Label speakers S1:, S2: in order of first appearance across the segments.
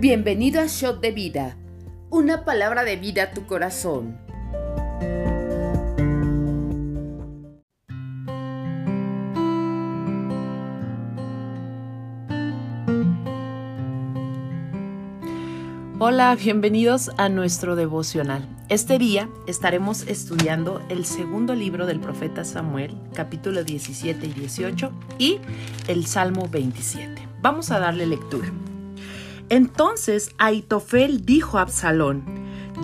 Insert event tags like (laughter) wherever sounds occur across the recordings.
S1: Bienvenido a Shot de Vida, una palabra de vida a tu corazón.
S2: Hola, bienvenidos a nuestro devocional. Este día estaremos estudiando el segundo libro del profeta Samuel, capítulo 17 y 18, y el Salmo 27. Vamos a darle lectura. Entonces Aitofel dijo a Absalón,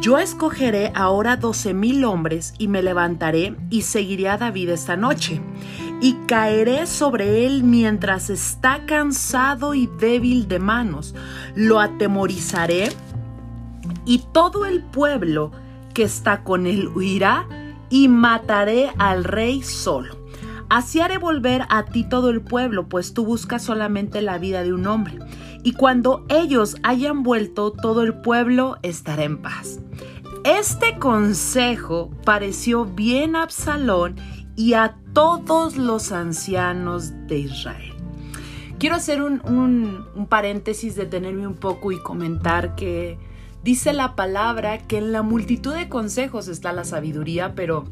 S2: yo escogeré ahora doce mil hombres y me levantaré y seguiré a David esta noche y caeré sobre él mientras está cansado y débil de manos. Lo atemorizaré y todo el pueblo que está con él huirá y mataré al rey solo. Así haré volver a ti todo el pueblo, pues tú buscas solamente la vida de un hombre. Y cuando ellos hayan vuelto, todo el pueblo estará en paz. Este consejo pareció bien a Absalón y a todos los ancianos de Israel. Quiero hacer un, un, paréntesis, detenerme un poco y comentar que dice la palabra que en la multitud de consejos está la sabiduría, pero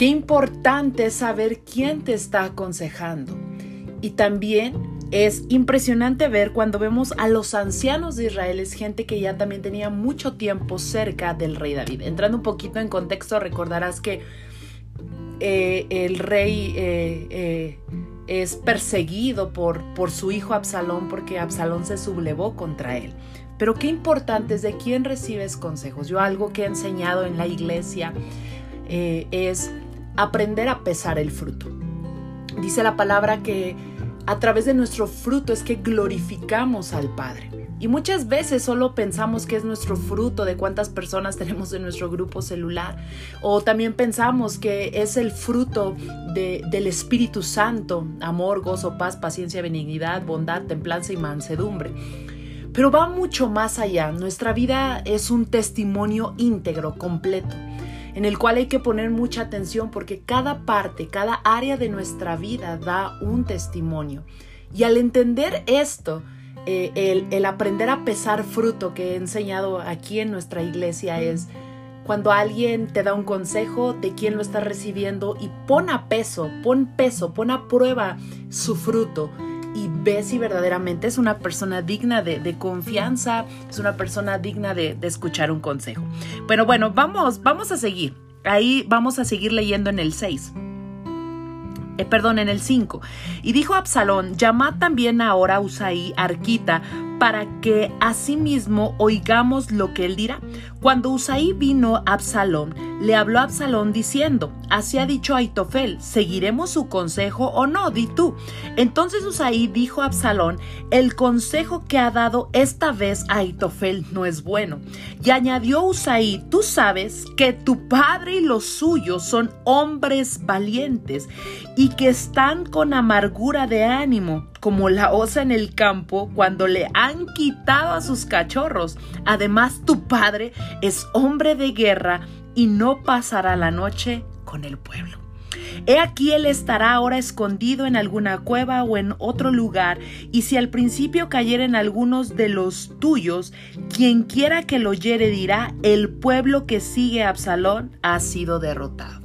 S2: qué importante es saber quién te está aconsejando. Y también es impresionante ver cuando vemos a los ancianos de Israel, es gente que ya también tenía mucho tiempo cerca del rey David. Entrando un poquito en contexto, recordarás que eh, el rey eh, eh, es perseguido por, por su hijo Absalón porque Absalón se sublevó contra él. Pero qué importante es de quién recibes consejos. Yo algo que he enseñado en la iglesia es aprender a pesar el fruto. Dice la palabra que a través de nuestro fruto es que glorificamos al Padre. Y muchas veces solo pensamos que es nuestro fruto de cuántas personas (laughs) tenemos en nuestro grupo celular. O también pensamos que es el fruto del Espíritu Santo, amor, gozo, paz, paciencia, benignidad, bondad, templanza y mansedumbre. Pero va mucho más allá. Nuestra vida es un testimonio íntegro, completo en el cual hay que poner mucha atención porque cada parte, cada área de nuestra vida da un testimonio. Y al entender esto, eh, el, aprender a pesar fruto que he enseñado aquí en nuestra iglesia es cuando alguien te da un consejo de quién lo está recibiendo y pon a peso, pon peso, pon a prueba su fruto y ve si verdaderamente es una persona digna de, confianza, es una persona digna de, escuchar un consejo. Pero bueno, vamos, vamos a seguir. Ahí vamos a seguir leyendo en el 6. Eh, perdón, en el 5. Y dijo Absalón, llamad también ahora a Usaí, Arquita, para que asimismo oigamos lo que él dirá. Cuando Usaí vino a Absalón, le habló a Absalón diciendo, así ha dicho Aitofel, ¿seguiremos su consejo o no? Di tú. Entonces Usaí dijo a Absalón, el consejo que ha dado esta vez a Aitofel no es bueno. Y añadió Usaí, tú sabes que tu padre y los suyos son hombres valientes y que están con amargura de ánimo como la osa en el campo cuando le han quitado a sus cachorros. Además, tu padre es hombre de guerra y no pasará la noche con el pueblo. He aquí él estará ahora escondido en alguna cueva o en otro lugar, y si al principio cayera en algunos de los tuyos, quien quiera que lo oyere dirá, el pueblo que sigue a Absalón ha sido derrotado.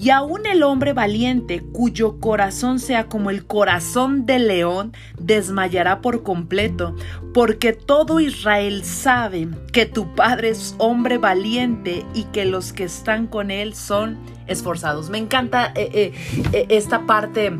S2: Y aún el hombre valiente, cuyo corazón sea como el corazón del león, desmayará por completo, porque todo Israel sabe que tu padre es hombre valiente y que los que están con él son esforzados. Me encanta eh, eh, eh, esta parte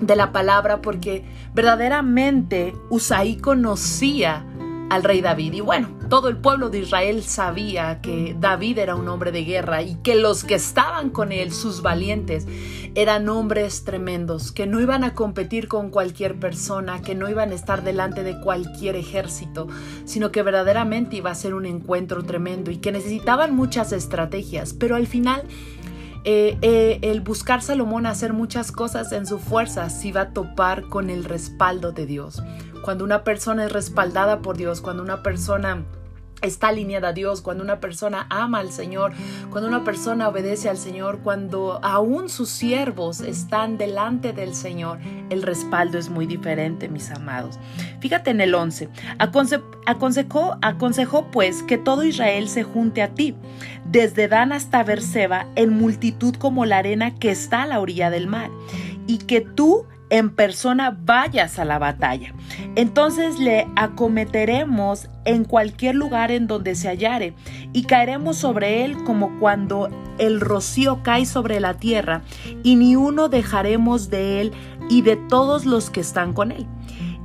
S2: de la palabra porque verdaderamente Usaí conocía al rey David. Y bueno, todo el pueblo de Israel sabía que David era un hombre de guerra y que los que estaban con él, sus valientes, eran hombres tremendos, que no iban a competir con cualquier persona, que no iban a estar delante de cualquier ejército, sino que verdaderamente iba a ser un encuentro tremendo y que necesitaban muchas estrategias, pero al final... Eh, eh, el buscar Salomón hacer muchas cosas en su fuerza se iba a topar con el respaldo de Dios. Cuando una persona es respaldada por Dios, cuando una persona está alineada a Dios, cuando una persona ama al Señor, cuando una persona obedece al Señor, cuando aún sus siervos están delante del Señor, el respaldo es muy diferente, mis amados. Fíjate en el 11. aconsejó, aconsejó pues que todo Israel se junte a ti, desde Dan hasta Berseba, en multitud como la arena que está a la orilla del mar, y que tú en persona vayas a la batalla. Entonces le acometeremos en cualquier lugar en donde se hallare y caeremos sobre él como cuando el rocío cae sobre la tierra y ni uno dejaremos de él y de todos los que están con él.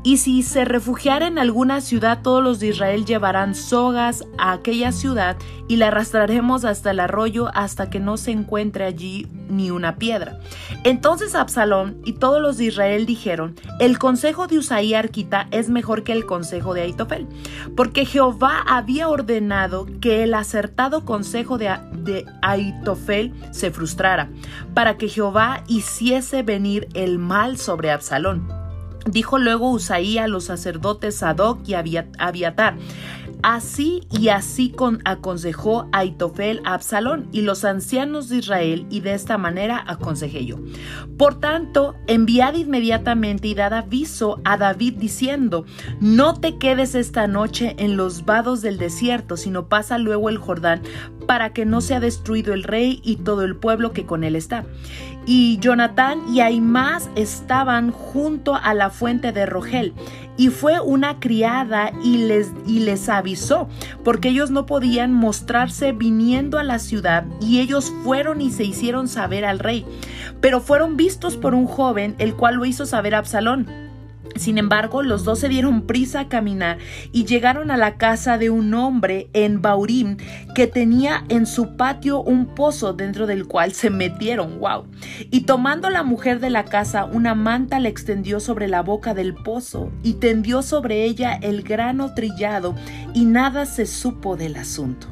S2: Y si se refugiara en alguna ciudad, todos los de Israel llevarán sogas a aquella ciudad y la arrastraremos hasta el arroyo hasta que no se encuentre allí ni una piedra. Entonces Absalón y todos los de Israel dijeron, el consejo de Usaí Arquita es mejor que el consejo de Aitofel, porque Jehová había ordenado que el acertado consejo de, de Aitofel se frustrara, para que Jehová hiciese venir el mal sobre Absalón. Dijo luego Usaí a los sacerdotes Sadoc y Abiatar, Así y así con, aconsejó Aitofel a Absalón y los ancianos de Israel, y de esta manera aconsejé yo. Por tanto, enviad inmediatamente y dad aviso a David diciendo: No te quedes esta noche en los vados del desierto, sino pasa luego el Jordán, para que no sea destruido el rey y todo el pueblo que con él está. Y Jonatán y Aimás estaban junto a la fuente de Rogel. Y fue una criada y les, y les avisó, porque ellos no podían mostrarse viniendo a la ciudad, y ellos fueron y se hicieron saber al rey. Pero fueron vistos por un joven, el cual lo hizo saber a Absalón. Sin embargo, los dos se dieron prisa a caminar y llegaron a la casa de un hombre en Baurim que tenía en su patio un pozo dentro del cual se metieron. ¡Wow! Y tomando la mujer de la casa una manta le extendió sobre la boca del pozo y tendió sobre ella el grano trillado y nada se supo del asunto.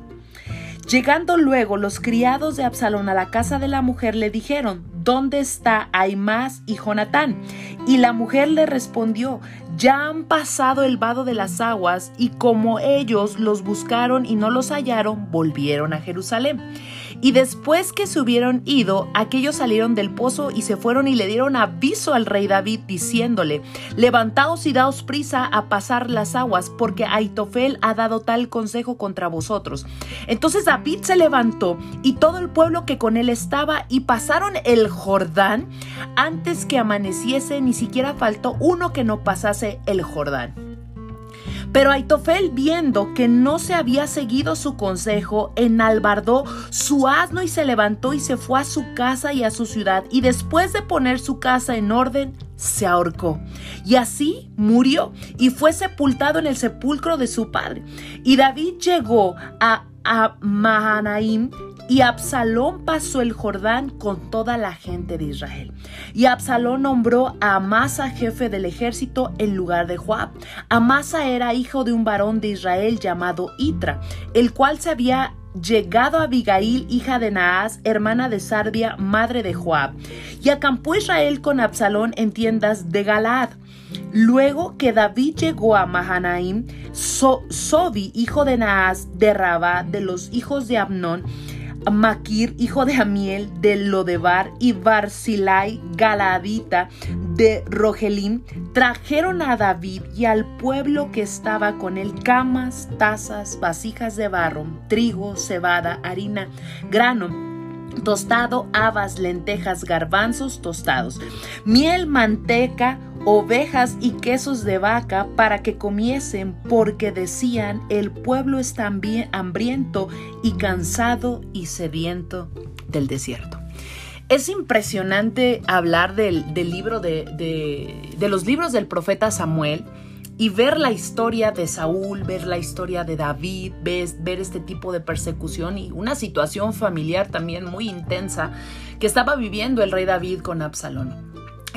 S2: Llegando luego los criados de Absalón a la casa de la mujer le dijeron, ¿dónde está Aimás y Jonatán? Y la mujer le respondió, ya han pasado el vado de las aguas y como ellos los buscaron y no los hallaron, volvieron a Jerusalén. Y después que se hubieron ido, aquellos salieron del pozo y se fueron y le dieron aviso al rey David diciéndole, levantaos y daos prisa a pasar las aguas, porque Aitofel ha dado tal consejo contra vosotros. Entonces David se levantó y todo el pueblo que con él estaba y pasaron el Jordán antes que amaneciese, ni siquiera faltó uno que no pasase el Jordán. Pero Aitofel, viendo que no se había seguido su consejo, enalbardó su asno y se levantó y se fue a su casa y a su ciudad. Y después de poner su casa en orden, se ahorcó. Y así murió y fue sepultado en el sepulcro de su padre. Y David llegó a, Mahanaim y Absalón pasó el Jordán con toda la gente de Israel. Y Absalón nombró a Amasa jefe del ejército en lugar de Joab. Amasa era hijo de un varón de Israel llamado Itra, el cual se había llegado a Abigail, hija de Naas, hermana de Sarbia, madre de Joab. Y acampó Israel con Absalón en tiendas de Galaad. Luego que David llegó a Mahanaim, Sobi, hijo de Naas, de Rabá, de los hijos de Amnón, Maquir, hijo de Amiel, de Lodebar, y Barzilai, Galadita, de Rogelim, trajeron a David y al pueblo que estaba con él camas, tazas, vasijas de barro, trigo, cebada, harina, grano tostado, habas, lentejas, garbanzos tostados, miel, manteca, ovejas y quesos de vaca para que comiesen, porque decían, el pueblo está hambriento y cansado y sediento del desierto. Es impresionante hablar del, libro de, de los libros del profeta Samuel, y ver la historia de Saúl, ver la historia de David, ver, este tipo de persecución y una situación familiar también muy intensa que estaba viviendo el rey David con Absalón.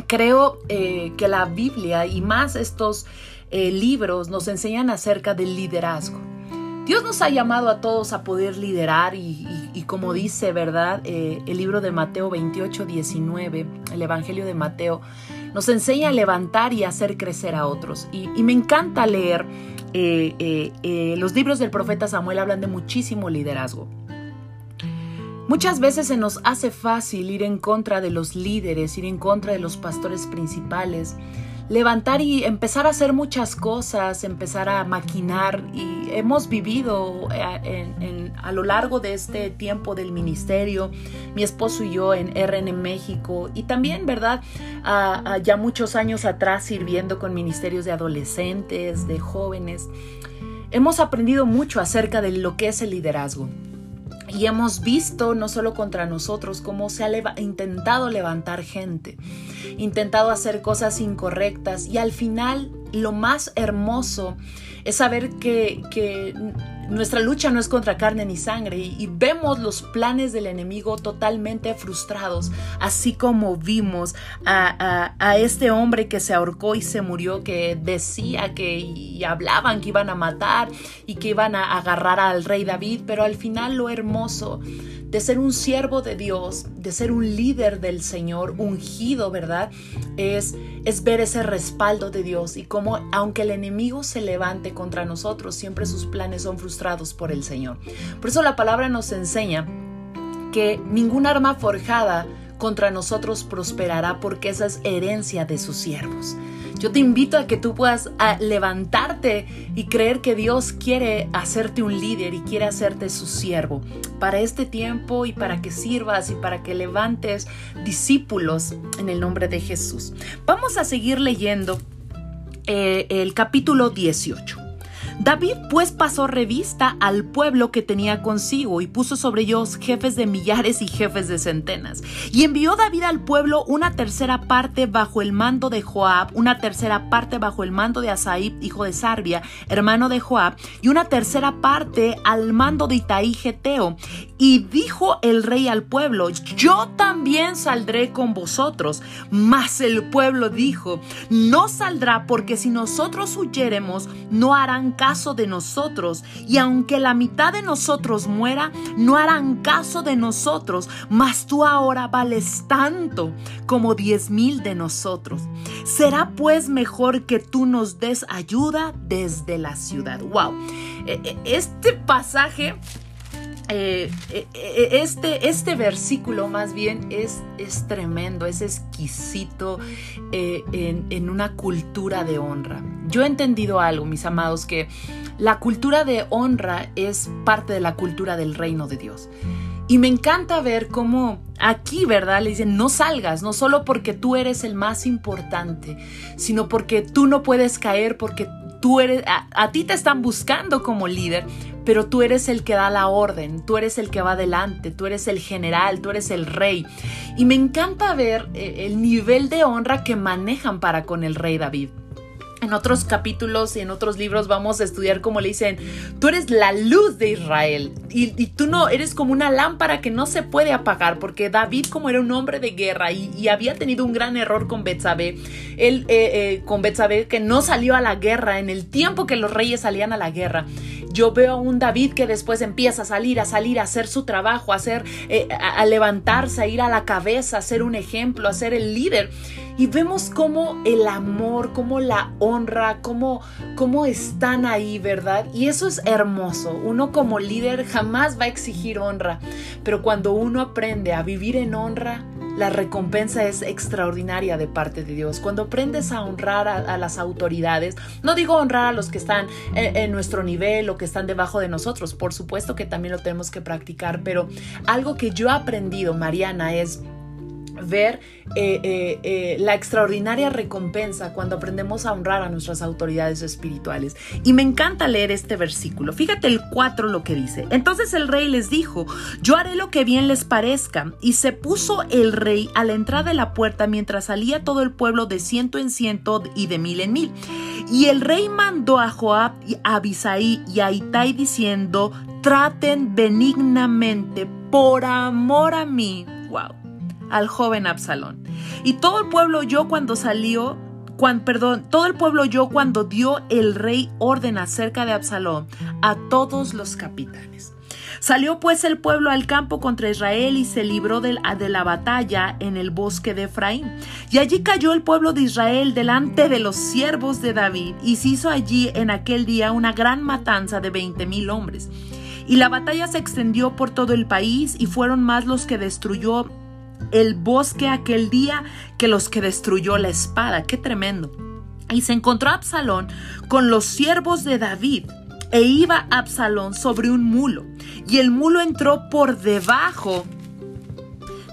S2: Creo eh, que la Biblia y más estos eh, libros nos enseñan acerca del liderazgo. Dios nos ha llamado a todos a poder liderar y, como dice, ¿verdad? Eh, el libro de Mateo 28, 19, el Evangelio de Mateo, nos enseña a levantar y hacer crecer a otros. Y, me encanta leer eh, eh, eh, los libros del profeta Samuel, hablan de muchísimo liderazgo. Muchas veces se nos hace fácil ir en contra de los líderes, ir en contra de los pastores principales, levantar y empezar a hacer muchas cosas, empezar a maquinar y hemos vivido eh, a lo largo de este tiempo del ministerio, mi esposo y yo en RN México y también, ¿verdad? ya muchos años atrás sirviendo con ministerios de adolescentes, de jóvenes, hemos aprendido mucho acerca de lo que es el liderazgo. Y hemos visto, no solo contra nosotros, cómo se ha intentado levantar gente, intentado hacer cosas incorrectas y al final lo más hermoso es saber que, que nuestra lucha no es contra carne ni sangre y, vemos los planes del enemigo totalmente frustrados, así como vimos a, este hombre que se ahorcó y se murió, que decía que y hablaban que iban a matar y que iban a agarrar al rey David, pero al final lo hermoso de ser un siervo de Dios, de ser un líder del Señor, ungido, ¿verdad? Es, es ver ese respaldo de Dios y cómo aunque el enemigo se levante contra nosotros, siempre sus planes son frustrados por el Señor. Por eso la palabra nos enseña que ningún arma forjada contra nosotros prosperará porque esa es herencia de sus siervos. Yo te invito a que tú puedas levantarte y creer que Dios quiere hacerte un líder y quiere hacerte su siervo para este tiempo y para que sirvas y para que levantes discípulos en el nombre de Jesús. Vamos a seguir leyendo eh, el capítulo 18. David pues pasó revista al pueblo que tenía consigo y puso sobre ellos jefes de millares y jefes de centenas. Y envió David al pueblo una tercera parte bajo el mando de Joab, una tercera parte bajo el mando de Asaib, hijo de Sarbia, hermano de Joab, y una tercera parte al mando de Itaí Geteo. Y dijo el rey al pueblo, yo también saldré con vosotros. Mas el pueblo dijo, no saldrá porque si nosotros huyéremos, no harán caso de nosotros, y aunque la mitad de nosotros muera, no harán caso de nosotros, mas tú ahora vales tanto como diez mil de nosotros. Será pues mejor que tú nos des ayuda desde la ciudad. Wow, e, e, este pasaje eh, eh, eh, este, este versículo más bien es, es tremendo, es exquisito en, en, una cultura de honra. Yo he entendido algo, mis amados, que la cultura de honra es parte de la cultura del reino de Dios. Y me encanta ver cómo aquí, ¿verdad? Le dicen, no salgas, no solo porque tú eres el más importante, sino porque tú no puedes caer, porque tú eres, a ti te están buscando como líder, pero tú eres el que da la orden, tú eres el que va adelante, tú eres el general, tú eres el rey. Y me encanta ver eh, el nivel de honra que manejan para con el rey David. En otros capítulos y en otros libros vamos a estudiar cómo le dicen, tú eres la luz de Israel y, tú no eres como una lámpara que no se puede apagar porque David como era un hombre de guerra y, había tenido un gran error con Betsabé, él eh, eh, con Betsabé que no salió a la guerra en el tiempo que los reyes salían a la guerra. Yo veo a un David que después empieza a salir, a salir, a hacer su trabajo, a, hacer, eh, a, levantarse, a ir a la cabeza, a ser un ejemplo, a ser el líder. Y vemos cómo el amor, cómo la honra, cómo, cómo están ahí, ¿verdad? Y eso es hermoso. Uno como líder jamás va a exigir honra, pero cuando uno aprende a vivir en honra, la recompensa es extraordinaria de parte de Dios. Cuando aprendes a honrar a, las autoridades, no digo honrar a los que están en, nuestro nivel o que están debajo de nosotros, por supuesto que también lo tenemos que practicar, pero algo que yo he aprendido, Mariana, es ver eh, eh, eh, la extraordinaria recompensa cuando aprendemos a honrar a nuestras autoridades espirituales. Y me encanta leer este versículo. Fíjate el 4 lo que dice. Entonces el rey les dijo, yo haré lo que bien les parezca. Y se puso el rey a la entrada de la puerta mientras salía todo el pueblo de ciento en ciento y de mil en mil. Y el rey mandó a Joab, a Abisaí y a Itai diciendo, traten benignamente por amor a mí. Wow al joven Absalón. Y todo el pueblo oyó cuando salió, cuando, perdón, todo el pueblo oyó cuando dio el rey orden acerca de Absalón a todos los capitanes. Salió pues el pueblo al campo contra Israel y se libró de la, de la batalla en el bosque de Efraín. Y allí cayó el pueblo de Israel delante de los siervos de David y se hizo allí en aquel día una gran matanza de veinte mil hombres. Y la batalla se extendió por todo el país y fueron más los que destruyó el bosque aquel día que los que destruyó la espada. Qué tremendo. Y se encontró Absalón con los siervos de David e iba Absalón sobre un mulo, y el mulo entró por debajo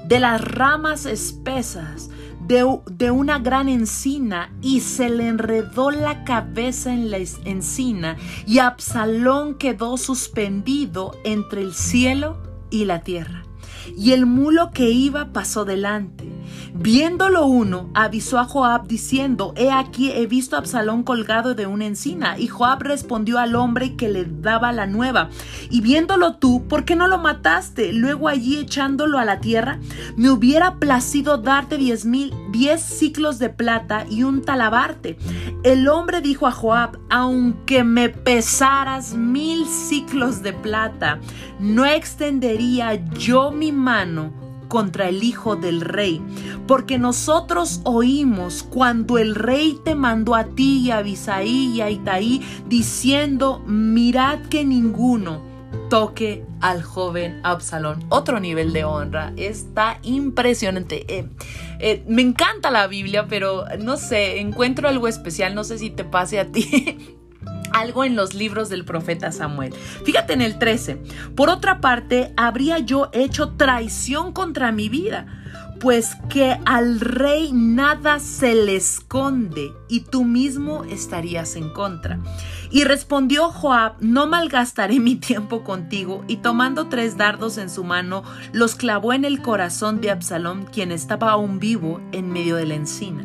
S2: de las ramas espesas de, de, una gran encina y se le enredó la cabeza en la encina y Absalón quedó suspendido entre el cielo y la tierra. Y el mulo que iba pasó delante Viéndolo uno, avisó a Joab diciendo, He aquí he visto a Absalón colgado de una encina. Y Joab respondió al hombre que le daba la nueva, y viéndolo tú, ¿por qué no lo mataste? Luego allí echándolo a la tierra, me hubiera placido darte diez mil, diez ciclos de plata y un talabarte. El hombre dijo a Joab, aunque me pesaras mil ciclos de plata, no extendería yo mi mano contra el hijo del rey, porque nosotros oímos cuando el rey te mandó a ti y a Bisaí y a Itaí diciendo, mirad que ninguno toque al joven Absalón. Otro nivel de honra. Está impresionante. Eh, eh, me encanta la Biblia, pero no sé, encuentro algo especial. No sé si te pase a ti. (laughs) algo en los libros del profeta Samuel. Fíjate en el 13. Por otra parte, habría yo hecho traición contra mi vida, pues que al rey nada se le esconde y tú mismo estarías en contra. Y respondió Joab, no malgastaré mi tiempo contigo, y tomando tres dardos en su mano, los clavó en el corazón de Absalón, quien estaba aún vivo en medio de la encina.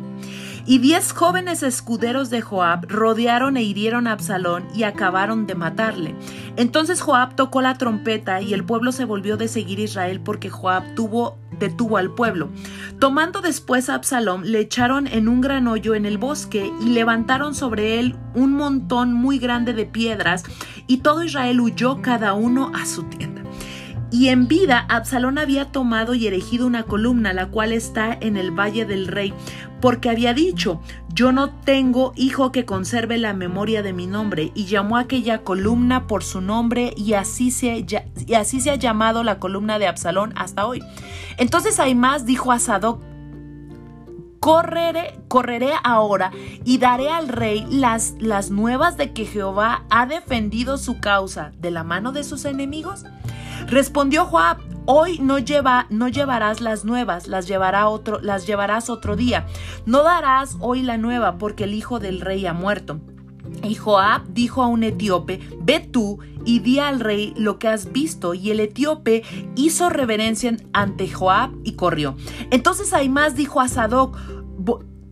S2: Y diez jóvenes escuderos de Joab rodearon e hirieron a Absalón y acabaron de matarle. Entonces Joab tocó la trompeta y el pueblo se volvió de seguir Israel porque Joab tuvo, detuvo al pueblo. Tomando después a Absalón, le echaron en un gran hoyo en el bosque y levantaron sobre él un montón muy grande de piedras y todo Israel huyó cada uno a su tienda. Y en vida Absalón había tomado y erigido una columna, la cual está en el valle del rey, porque había dicho, yo no tengo hijo que conserve la memoria de mi nombre, y llamó aquella columna por su nombre, y así se, ha llamado la columna de Absalón hasta hoy. Entonces más dijo a Sadoc, Correré, correré ahora y daré al rey las, las nuevas de que Jehová ha defendido su causa de la mano de sus enemigos. Respondió Joab, hoy no, lleva, no llevarás las nuevas, las, llevará otro, las llevarás otro día. No darás hoy la nueva porque el hijo del rey ha muerto. Y Joab dijo a un etíope, ve tú y di al rey lo que has visto. Y el etíope hizo reverencia ante Joab y corrió. Entonces más dijo a Sadoc,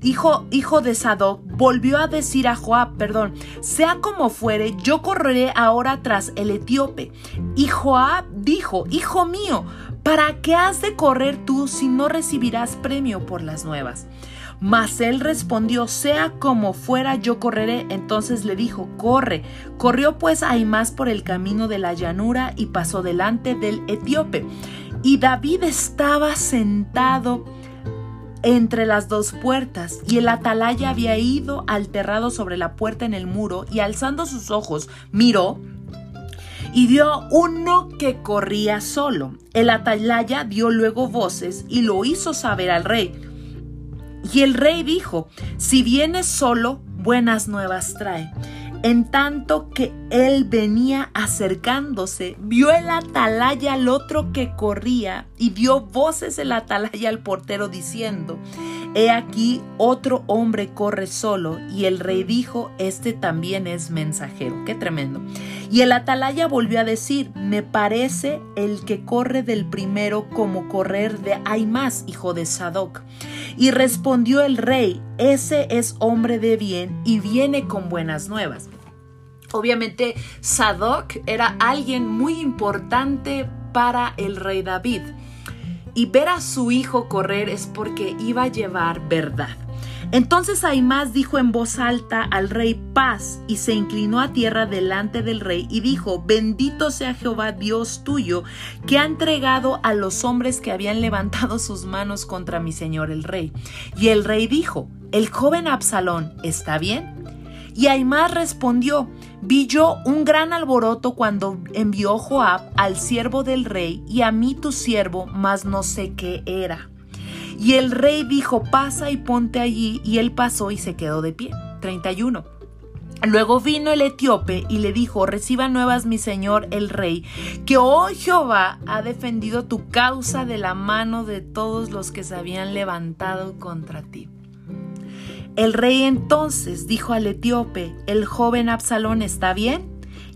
S2: hijo, hijo de Sadoc, volvió a decir a Joab, perdón, sea como fuere, yo correré ahora tras el etíope. Y Joab dijo, hijo mío, ¿para qué has de correr tú si no recibirás premio por las nuevas? Mas él respondió, sea como fuera, yo correré. Entonces le dijo, corre. Corrió pues más por el camino de la llanura y pasó delante del etíope. Y David estaba sentado entre las dos puertas, y el atalaya había ido alterrado sobre la puerta en el muro, y alzando sus ojos, miró y vio uno que corría solo. El atalaya dio luego voces y lo hizo saber al rey. Y el rey dijo, si viene solo, buenas nuevas trae. En tanto que él venía acercándose, vio el atalaya al otro que corría y dio voces el atalaya al portero diciendo, He aquí otro hombre corre solo y el rey dijo, este también es mensajero. Qué tremendo. Y el atalaya volvió a decir, me parece el que corre del primero como correr de hay más, hijo de Sadoc. Y respondió el rey, ese es hombre de bien y viene con buenas nuevas. Obviamente Sadoc era alguien muy importante para el rey David y ver a su hijo correr es porque iba a llevar verdad. Entonces Aimás dijo en voz alta al rey paz y se inclinó a tierra delante del rey y dijo, bendito sea Jehová Dios tuyo, que ha entregado a los hombres que habían levantado sus manos contra mi señor el rey. Y el rey dijo, el joven Absalón, ¿está bien? Y Aimás respondió, vi yo un gran alboroto cuando envió Joab al siervo del rey y a mí tu siervo, mas no sé qué era. Y el rey dijo, pasa y ponte allí, y él pasó y se quedó de pie. 31. Luego vino el etíope y le dijo, reciba nuevas mi señor el rey, que hoy Jehová ha defendido tu causa de la mano de todos los que se habían levantado contra ti. El rey entonces dijo al etíope, el joven Absalón está bien.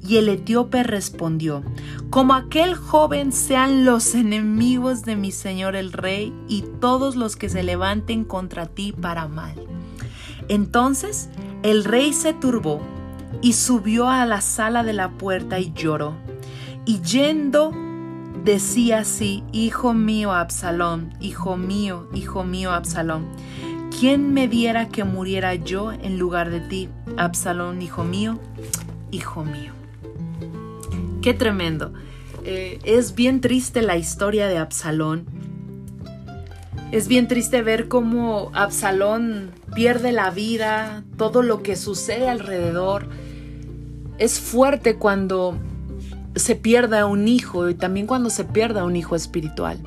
S2: Y el etíope respondió, como aquel joven sean los enemigos de mi señor el rey y todos los que se levanten contra ti para mal. Entonces el rey se turbó y subió a la sala de la puerta y lloró. Y yendo decía así, Hijo mío Absalón, hijo mío, hijo mío Absalón, ¿quién me diera que muriera yo en lugar de ti, Absalón, hijo mío, hijo mío? Qué tremendo. Eh, es bien triste la historia de Absalón. Es bien triste ver cómo Absalón pierde la vida, todo lo que sucede alrededor. Es fuerte cuando se pierda un hijo y también cuando se pierda un hijo espiritual.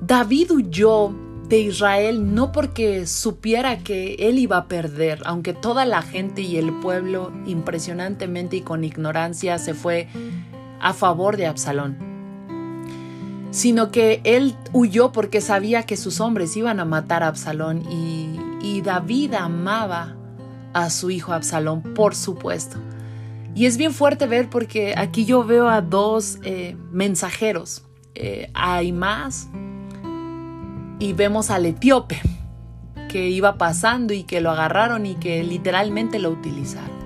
S2: David huyó de Israel no porque supiera que él iba a perder, aunque toda la gente y el pueblo impresionantemente y con ignorancia se fue a favor de Absalón, sino que él huyó porque sabía que sus hombres iban a matar a Absalón y, David amaba a su hijo Absalón, por supuesto. Y es bien fuerte ver porque aquí yo veo a dos eh, mensajeros, eh, hay más y vemos al etíope que iba pasando y que lo agarraron y que literalmente lo utilizaron.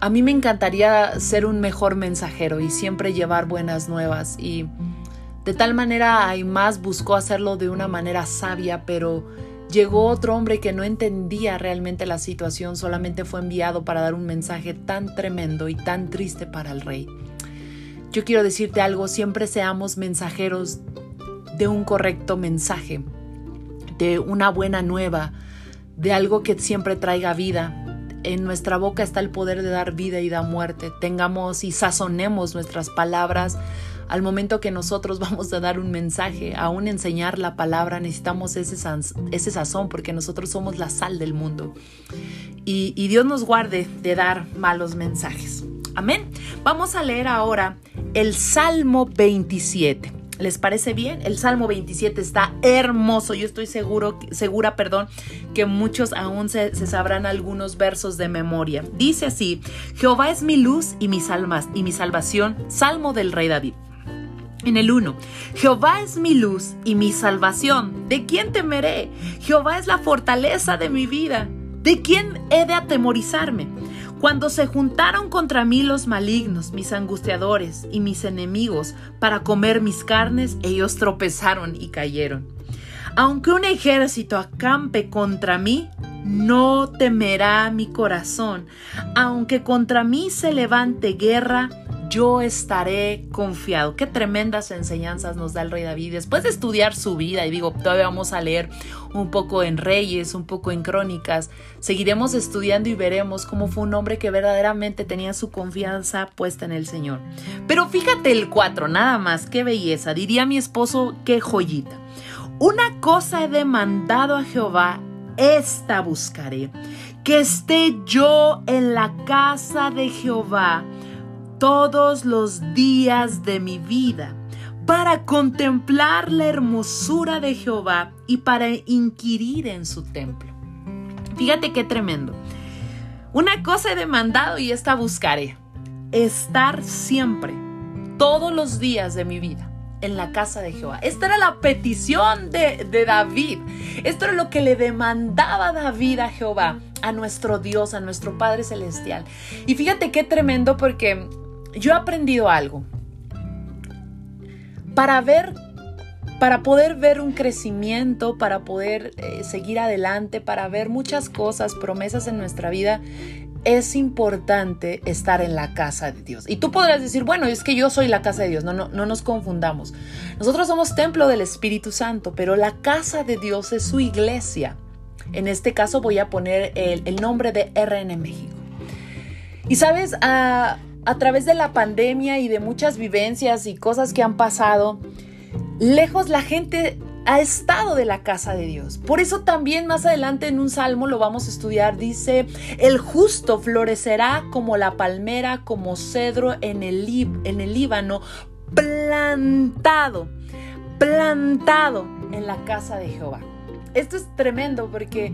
S2: A mí me encantaría ser un mejor mensajero y siempre llevar buenas nuevas y de tal manera más buscó hacerlo de una manera sabia, pero llegó otro hombre que no entendía realmente la situación, solamente fue enviado para dar un mensaje tan tremendo y tan triste para el rey. Yo quiero decirte algo, siempre seamos mensajeros de un correcto mensaje, de una buena nueva, de algo que siempre traiga vida. En nuestra boca está el poder de dar vida y dar muerte. Tengamos y sazonemos nuestras palabras al momento que nosotros (laughs) vamos a dar un mensaje, aún enseñar la palabra, necesitamos ese, ese sazón porque nosotros somos la sal del mundo. Y, y Dios nos guarde de dar malos mensajes. Amén. Vamos a leer ahora el Salmo 27. ¿Les parece bien? El Salmo 27 está hermoso. Yo estoy seguro, segura, perdón, que muchos aún se, sabrán algunos versos de memoria. Dice así: Jehová es mi luz y mis almas y mi salvación. Salmo del Rey David. En el 1, Jehová es mi luz y mi salvación. ¿De quién temeré? Jehová es la fortaleza de mi vida. ¿De quién he de atemorizarme? Cuando se juntaron contra mí los malignos, mis angustiadores y mis enemigos, para comer mis carnes, ellos tropezaron y cayeron. Aunque un ejército acampe contra mí, no temerá mi corazón. Aunque contra mí se levante guerra, yo estaré confiado. Qué tremendas enseñanzas nos da el rey David. Después de estudiar su vida, y digo, todavía vamos a leer un poco en Reyes, un poco en Crónicas, seguiremos estudiando y veremos cómo fue un hombre que verdaderamente tenía su confianza puesta en el Señor. Pero fíjate el 4, nada más, qué belleza. Diría mi esposo, qué joyita. Una cosa he demandado a Jehová, esta buscaré, que esté yo en la casa de Jehová todos los días de mi vida para contemplar la hermosura de Jehová y para inquirir en su templo. Fíjate qué tremendo. Una cosa he demandado y esta buscaré. Estar siempre, todos los días de mi vida, en la casa de Jehová. Esta era la petición de, de David. Esto era lo que le demandaba David a Jehová, a nuestro Dios, a nuestro Padre Celestial. Y fíjate qué tremendo porque yo he aprendido algo. Para ver, para poder ver un crecimiento, para poder eh, seguir adelante, para ver muchas cosas, promesas en nuestra vida, es importante estar en la casa de Dios. Y tú podrás decir, bueno, es que yo soy la casa de Dios. No, no, no nos confundamos. Nosotros somos templo del Espíritu Santo, pero la casa de Dios es su iglesia. En este caso voy a poner el, nombre de RN México. Y sabes, a, a través de la pandemia y de muchas vivencias y cosas que han pasado, lejos la gente ha estado de la casa de Dios. Por eso también más adelante en un salmo lo vamos a estudiar, dice, el justo florecerá como la palmera, como cedro en el, Líbano, plantado, plantado en la casa de Jehová. Esto es tremendo porque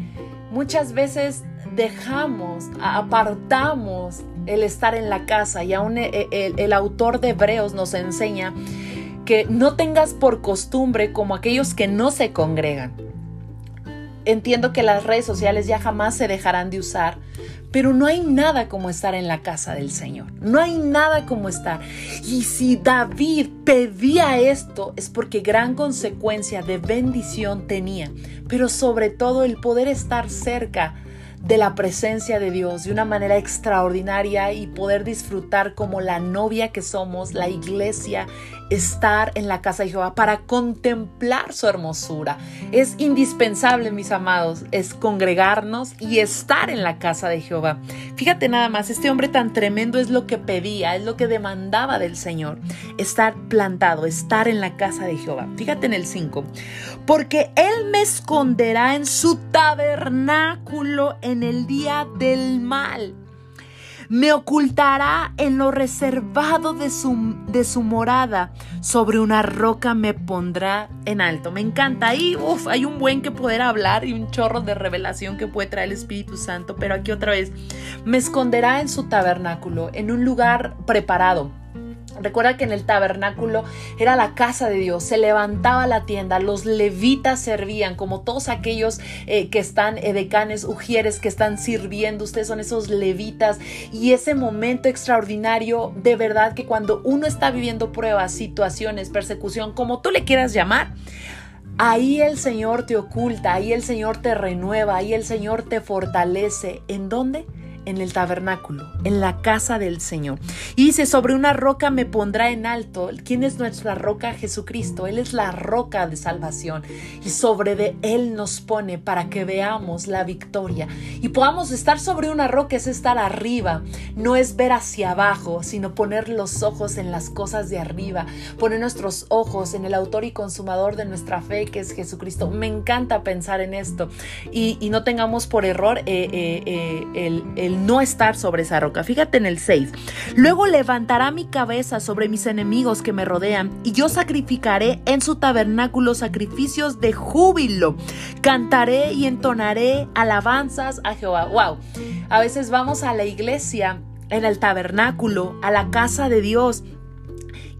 S2: muchas veces dejamos, apartamos el estar en la casa y aún el, el autor de Hebreos nos enseña que no tengas por costumbre como aquellos que no se congregan. Entiendo que las redes sociales ya jamás se dejarán de usar, pero no hay nada como estar en la casa del Señor. No hay nada como estar. Y si David pedía esto es porque gran consecuencia de bendición tenía, pero sobre todo el poder estar cerca de la presencia de Dios de una manera extraordinaria y poder disfrutar como la novia que somos, la iglesia, estar en la casa de Jehová para contemplar su hermosura. Es indispensable, mis amados, es congregarnos y estar en la casa de Jehová. Fíjate nada más, este hombre tan tremendo es lo que pedía, es lo que demandaba del Señor, estar plantado, estar en la casa de Jehová. Fíjate en el 5, porque Él me esconderá en su tabernáculo en el día del mal. Me ocultará en lo reservado de su, de su morada. Sobre una roca me pondrá en alto. Me encanta. Ahí, uf, hay un buen que poder hablar y un chorro de revelación que puede traer el Espíritu Santo. Pero aquí otra vez, me esconderá en su tabernáculo, en un lugar preparado Recuerda que en el tabernáculo era la casa de Dios, se levantaba la tienda, los levitas servían, como todos aquellos eh, que están edecanes, ujieres, que están sirviendo, ustedes son esos levitas y ese momento extraordinario, de verdad que cuando uno está viviendo pruebas, situaciones, persecución, como tú le quieras llamar, Ahí el Señor te oculta, ahí el Señor te renueva, ahí el Señor te fortalece. ¿En dónde? En el tabernáculo, en la casa del Señor. Y dice, sobre una roca me pondrá en alto. ¿Quién es nuestra roca? Jesucristo. Él es la roca de salvación. Y sobre de Él nos pone para que veamos la victoria. Y podamos estar sobre una roca es estar arriba. No es ver hacia abajo, sino poner los ojos en las cosas de arriba. Poner nuestros ojos en el autor y consumador de nuestra fe, que es Jesucristo. Me encanta pensar en esto. Y, no tengamos por error eh, eh, eh, el, el no estar sobre esa roca. Fíjate en el 6. Luego levantará mi cabeza sobre mis enemigos que me rodean y yo sacrificaré en su tabernáculo sacrificios de júbilo. Cantaré y entonaré alabanzas a Jehová. Wow. A veces vamos a la iglesia, en el tabernáculo, a la casa de Dios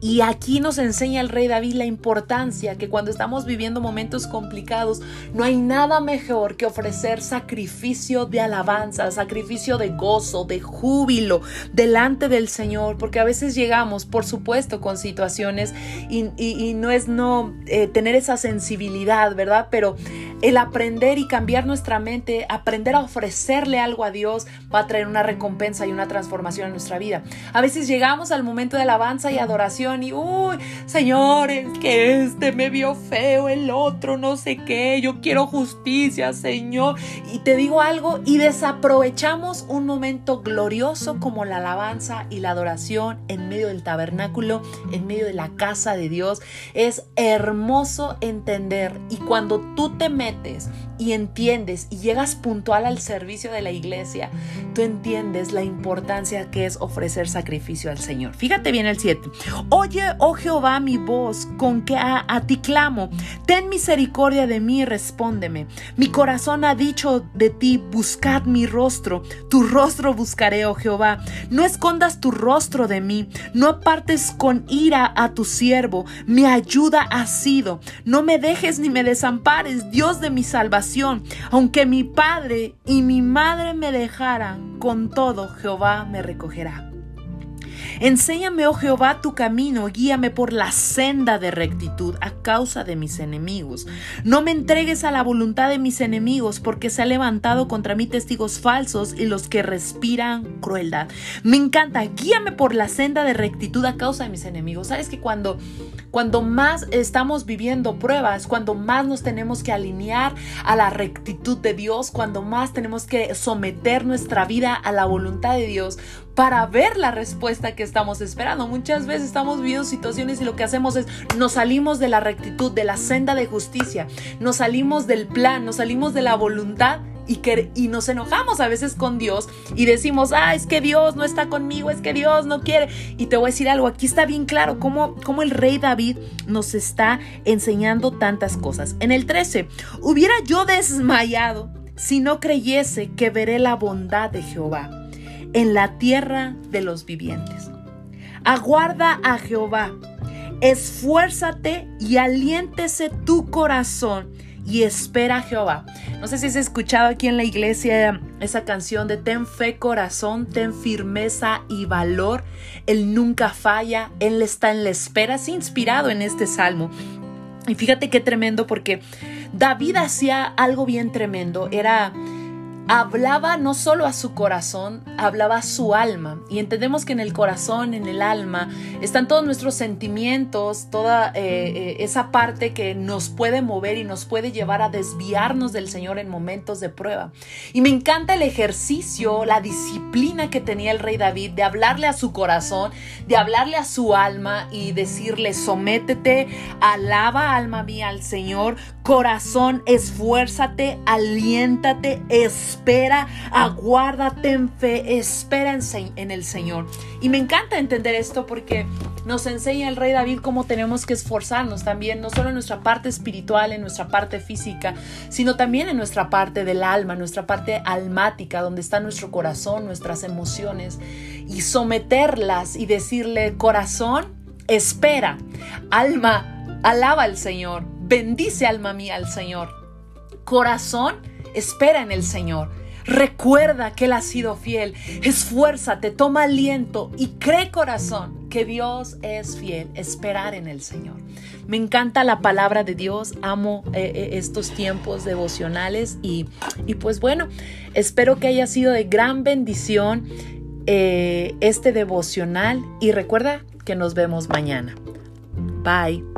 S2: y aquí nos enseña el rey David la importancia que cuando estamos viviendo momentos complicados, no hay nada mejor que ofrecer sacrificio de alabanza, sacrificio de gozo, de júbilo delante del Señor, porque a veces llegamos, por supuesto, con situaciones y, no es no eh, tener esa sensibilidad, ¿verdad? Pero el aprender y cambiar nuestra mente, aprender a ofrecerle algo a Dios, va a traer una recompensa y una transformación en nuestra vida. A veces llegamos al momento de alabanza y adoración y, uy, señores, que este me vio feo, el otro no sé qué, yo quiero justicia, Señor. Y te digo algo, y desaprovechamos un momento glorioso como la alabanza y la adoración en medio del tabernáculo, en medio de la casa de Dios. Es hermoso entender y cuando tú te metes y entiendes y llegas puntual al servicio de la iglesia, tú entiendes la importancia que es ofrecer sacrificio al Señor. Fíjate bien el 7. Oye, oh Jehová, mi voz, con que a, ti clamo. Ten misericordia de mí, respóndeme. Mi corazón ha dicho de ti, buscad mi rostro. Tu rostro buscaré, oh Jehová. No escondas tu rostro de mí. No apartes con ira a tu siervo. Mi ayuda ha sido. No me dejes ni me desampares, Dios de mi salvación. Aunque mi padre y mi madre me dejaran, con todo Jehová me recogerá. Enséñame, oh Jehová, tu camino, guíame por la senda de rectitud a causa de mis enemigos. No me entregues a la voluntad de mis enemigos, porque se ha levantado contra mí testigos falsos y los que respiran crueldad. Me encanta, guíame por la senda de rectitud a causa de mis enemigos. Sabes que cuando cuando más estamos viviendo pruebas, cuando más nos tenemos que alinear a la rectitud de Dios, cuando más tenemos que someter nuestra vida a la voluntad de Dios para ver la respuesta que estamos esperando. Muchas veces estamos viviendo situaciones y lo que hacemos es nos salimos de la rectitud, de la senda de justicia, nos salimos del plan, nos salimos de la voluntad y, que, y nos enojamos a veces con Dios y decimos, ah, es que Dios no está conmigo, es que Dios no quiere. Y te voy a decir algo, aquí está bien claro cómo, cómo el rey David nos está enseñando tantas cosas. En el 13, hubiera yo desmayado si no creyese que veré la bondad de Jehová en la tierra de los vivientes. Aguarda a Jehová, esfuérzate y aliéntese tu corazón y espera a Jehová. No sé si has escuchado aquí en la iglesia esa canción de ten fe corazón, ten firmeza y valor. Él nunca falla, Él está en la espera. Es inspirado en este salmo. Y fíjate qué tremendo porque David hacía algo bien tremendo. Era hablaba no solo a su corazón, hablaba a su alma. Y entendemos que en el corazón, en el alma, están todos nuestros sentimientos, toda eh, eh, esa parte que nos puede mover y nos puede llevar a desviarnos del Señor en momentos de prueba. Y me encanta el ejercicio, la disciplina que tenía el rey David de hablarle a su corazón, de hablarle a su alma y decirle, sométete, alaba alma mía al Señor, corazón, esfuérzate, aliéntate, espera espera, aguárdate en fe, espera en, el Señor. Y me encanta entender esto porque nos enseña el rey David cómo tenemos que esforzarnos también, no solo en nuestra parte espiritual, en nuestra parte física, sino también en nuestra parte del alma, nuestra parte almática, donde está nuestro corazón, nuestras emociones, y someterlas y decirle, corazón, espera, alma, alaba al Señor, bendice alma mía al Señor, corazón, espera en el Señor. Recuerda que Él ha sido fiel. Esfuérzate, toma aliento y cree corazón que Dios es fiel. Esperar en el Señor. Me encanta la palabra de Dios. Amo eh, eh, estos tiempos devocionales y, pues bueno, espero que haya sido de gran bendición eh, este devocional y recuerda que nos vemos mañana. Bye.